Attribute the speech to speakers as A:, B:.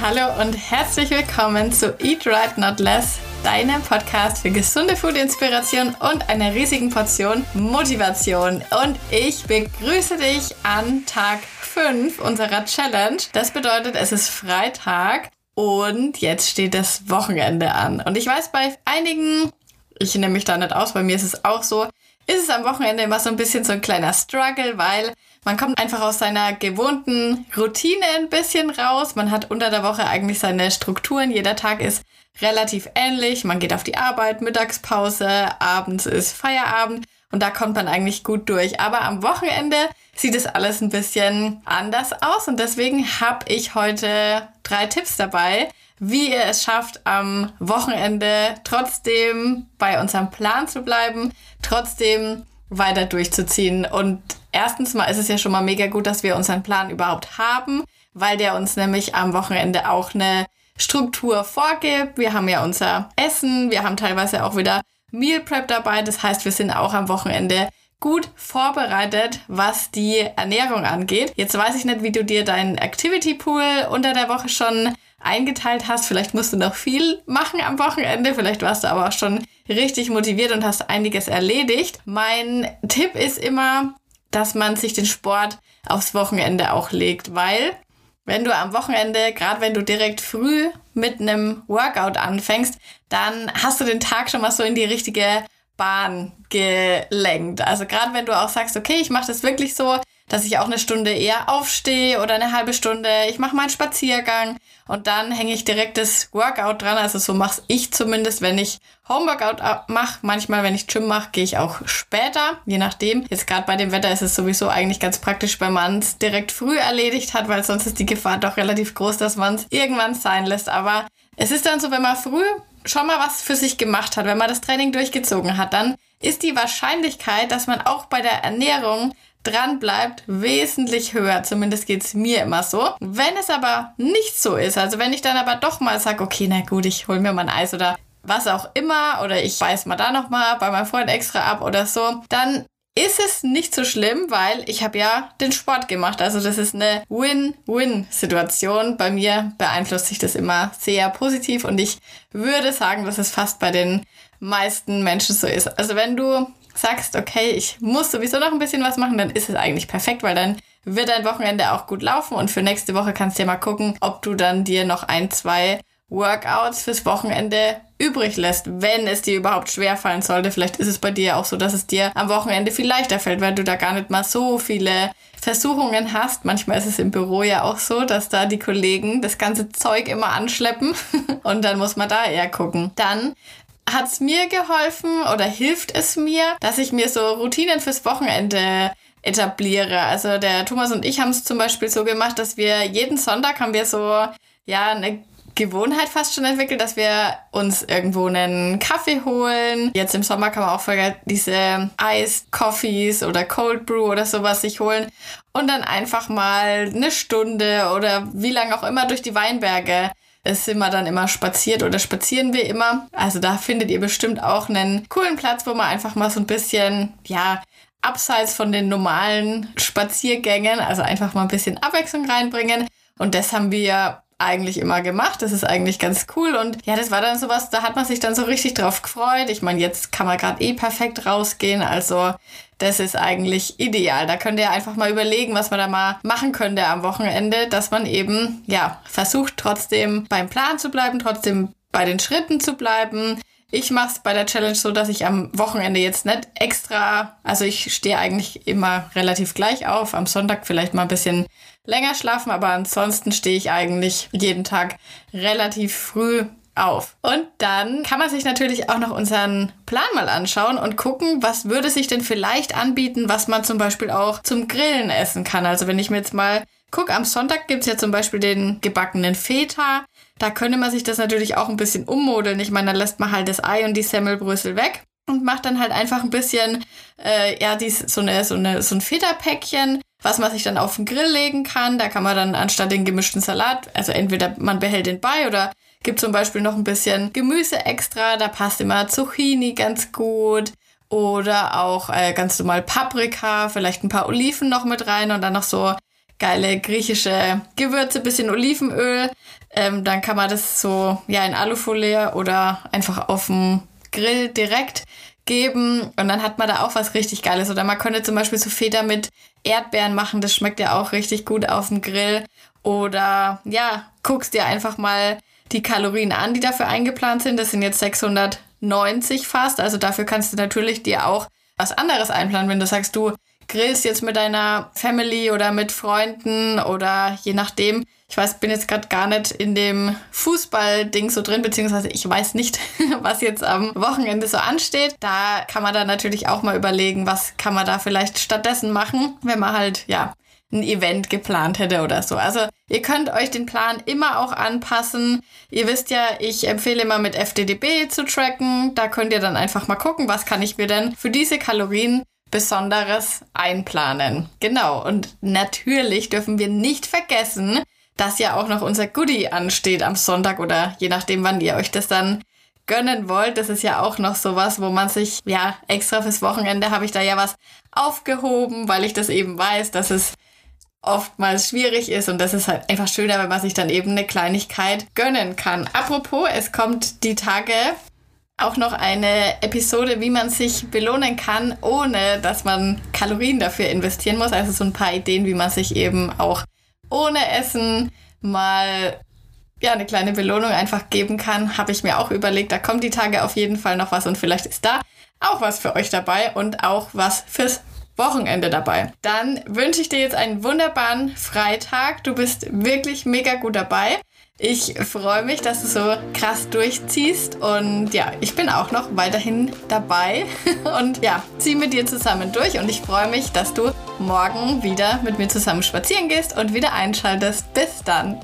A: Hallo und herzlich willkommen zu Eat Right Not Less, deinem Podcast für gesunde Food-Inspiration und einer riesigen Portion Motivation. Und ich begrüße dich an Tag 5 unserer Challenge. Das bedeutet, es ist Freitag und jetzt steht das Wochenende an. Und ich weiß, bei einigen, ich nehme mich da nicht aus, bei mir ist es auch so, ist es am Wochenende immer so ein bisschen so ein kleiner Struggle, weil man kommt einfach aus seiner gewohnten Routine ein bisschen raus. Man hat unter der Woche eigentlich seine Strukturen. Jeder Tag ist relativ ähnlich. Man geht auf die Arbeit, Mittagspause, abends ist Feierabend und da kommt man eigentlich gut durch. Aber am Wochenende sieht es alles ein bisschen anders aus und deswegen habe ich heute drei Tipps dabei, wie ihr es schafft, am Wochenende trotzdem bei unserem Plan zu bleiben, trotzdem weiter durchzuziehen. Und erstens mal ist es ja schon mal mega gut, dass wir unseren Plan überhaupt haben, weil der uns nämlich am Wochenende auch eine Struktur vorgibt. Wir haben ja unser Essen, wir haben teilweise auch wieder Meal Prep dabei. Das heißt, wir sind auch am Wochenende gut vorbereitet, was die Ernährung angeht. Jetzt weiß ich nicht, wie du dir deinen Activity Pool unter der Woche schon eingeteilt hast. Vielleicht musst du noch viel machen am Wochenende. Vielleicht warst du aber auch schon richtig motiviert und hast einiges erledigt. Mein Tipp ist immer, dass man sich den Sport aufs Wochenende auch legt, weil wenn du am Wochenende, gerade wenn du direkt früh mit einem Workout anfängst, dann hast du den Tag schon mal so in die richtige Bahn gelenkt. Also gerade wenn du auch sagst, okay, ich mache das wirklich so, dass ich auch eine Stunde eher aufstehe oder eine halbe Stunde, ich mache meinen Spaziergang und dann hänge ich direkt das Workout dran. Also so mache ich zumindest, wenn ich Homeworkout mache. Manchmal, wenn ich Gym mache, gehe ich auch später, je nachdem. Jetzt gerade bei dem Wetter ist es sowieso eigentlich ganz praktisch, wenn man es direkt früh erledigt hat, weil sonst ist die Gefahr doch relativ groß, dass man es irgendwann sein lässt. Aber es ist dann so, wenn man früh schon mal was für sich gemacht hat, wenn man das Training durchgezogen hat, dann ist die Wahrscheinlichkeit, dass man auch bei der Ernährung dran bleibt, wesentlich höher. Zumindest geht's mir immer so. Wenn es aber nicht so ist, also wenn ich dann aber doch mal sage, okay, na gut, ich hol mir mal ein Eis oder was auch immer oder ich beiß mal da noch mal bei meinem Freund extra ab oder so, dann ist es nicht so schlimm, weil ich habe ja den Sport gemacht. Also das ist eine Win-Win-Situation. Bei mir beeinflusst sich das immer sehr positiv und ich würde sagen, dass es fast bei den meisten Menschen so ist. Also wenn du sagst, okay, ich muss sowieso noch ein bisschen was machen, dann ist es eigentlich perfekt, weil dann wird dein Wochenende auch gut laufen und für nächste Woche kannst du ja mal gucken, ob du dann dir noch ein, zwei Workouts fürs Wochenende übrig lässt, wenn es dir überhaupt schwer fallen sollte. Vielleicht ist es bei dir auch so, dass es dir am Wochenende viel leichter fällt, weil du da gar nicht mal so viele Versuchungen hast. Manchmal ist es im Büro ja auch so, dass da die Kollegen das ganze Zeug immer anschleppen und dann muss man da eher gucken. Dann hat es mir geholfen oder hilft es mir, dass ich mir so Routinen fürs Wochenende etabliere. Also der Thomas und ich haben es zum Beispiel so gemacht, dass wir jeden Sonntag haben wir so ja eine Gewohnheit fast schon entwickelt, dass wir uns irgendwo einen Kaffee holen. Jetzt im Sommer kann man auch diese Iced Coffees oder Cold Brew oder sowas sich holen und dann einfach mal eine Stunde oder wie lange auch immer durch die Weinberge sind wir dann immer spaziert oder spazieren wir immer. Also da findet ihr bestimmt auch einen coolen Platz, wo man einfach mal so ein bisschen, ja, abseits von den normalen Spaziergängen, also einfach mal ein bisschen Abwechslung reinbringen. Und das haben wir eigentlich immer gemacht. Das ist eigentlich ganz cool. Und ja, das war dann sowas, da hat man sich dann so richtig drauf gefreut. Ich meine, jetzt kann man gerade eh perfekt rausgehen. Also das ist eigentlich ideal. Da könnt ihr einfach mal überlegen, was man da mal machen könnte am Wochenende, dass man eben, ja, versucht trotzdem beim Plan zu bleiben, trotzdem bei den Schritten zu bleiben. Ich mache es bei der Challenge so, dass ich am Wochenende jetzt nicht extra, also ich stehe eigentlich immer relativ gleich auf, am Sonntag vielleicht mal ein bisschen länger schlafen, aber ansonsten stehe ich eigentlich jeden Tag relativ früh auf. Und dann kann man sich natürlich auch noch unseren Plan mal anschauen und gucken, was würde sich denn vielleicht anbieten, was man zum Beispiel auch zum Grillen essen kann. Also wenn ich mir jetzt mal gucke, am Sonntag gibt's ja zum Beispiel den gebackenen Feta. Da könnte man sich das natürlich auch ein bisschen ummodeln. Ich meine, da lässt man halt das Ei und die Semmelbrösel weg und macht dann halt einfach ein bisschen, äh, ja, dies, so, eine, so, eine, so ein Feta-Päckchen was man sich dann auf den Grill legen kann. Da kann man dann anstatt den gemischten Salat, also entweder man behält den bei oder gibt zum Beispiel noch ein bisschen Gemüse extra. Da passt immer Zucchini ganz gut. Oder auch äh, ganz normal Paprika, vielleicht ein paar Oliven noch mit rein und dann noch so geile griechische Gewürze, bisschen Olivenöl. Ähm, dann kann man das so ja in Alufolie oder einfach auf dem Grill direkt geben und dann hat man da auch was richtig Geiles. Oder man könnte zum Beispiel so Feder mit Erdbeeren machen, das schmeckt ja auch richtig gut auf dem Grill. Oder ja, guckst dir einfach mal die Kalorien an, die dafür eingeplant sind. Das sind jetzt 690 fast. Also dafür kannst du natürlich dir auch was anderes einplanen, wenn du sagst, du grillst jetzt mit deiner Family oder mit Freunden oder je nachdem. Ich weiß, bin jetzt gerade gar nicht in dem Fußball-Ding so drin, beziehungsweise ich weiß nicht, was jetzt am Wochenende so ansteht. Da kann man dann natürlich auch mal überlegen, was kann man da vielleicht stattdessen machen, wenn man halt, ja, ein Event geplant hätte oder so. Also ihr könnt euch den Plan immer auch anpassen. Ihr wisst ja, ich empfehle immer mit FDDB zu tracken. Da könnt ihr dann einfach mal gucken, was kann ich mir denn für diese Kalorien Besonderes einplanen. Genau. Und natürlich dürfen wir nicht vergessen, dass ja auch noch unser Goodie ansteht am Sonntag oder je nachdem, wann ihr euch das dann gönnen wollt. Das ist ja auch noch sowas, wo man sich, ja, extra fürs Wochenende habe ich da ja was aufgehoben, weil ich das eben weiß, dass es oftmals schwierig ist und das ist halt einfach schöner, wenn man sich dann eben eine Kleinigkeit gönnen kann. Apropos, es kommt die Tage auch noch eine Episode, wie man sich belohnen kann, ohne dass man Kalorien dafür investieren muss. Also so ein paar Ideen, wie man sich eben auch ohne Essen mal ja, eine kleine Belohnung einfach geben kann, habe ich mir auch überlegt. Da kommt die Tage auf jeden Fall noch was und vielleicht ist da auch was für euch dabei und auch was fürs Wochenende dabei. Dann wünsche ich dir jetzt einen wunderbaren Freitag. Du bist wirklich mega gut dabei. Ich freue mich, dass du so krass durchziehst und ja, ich bin auch noch weiterhin dabei und ja, zieh mit dir zusammen durch und ich freue mich, dass du morgen wieder mit mir zusammen spazieren gehst und wieder einschaltest. Bis dann.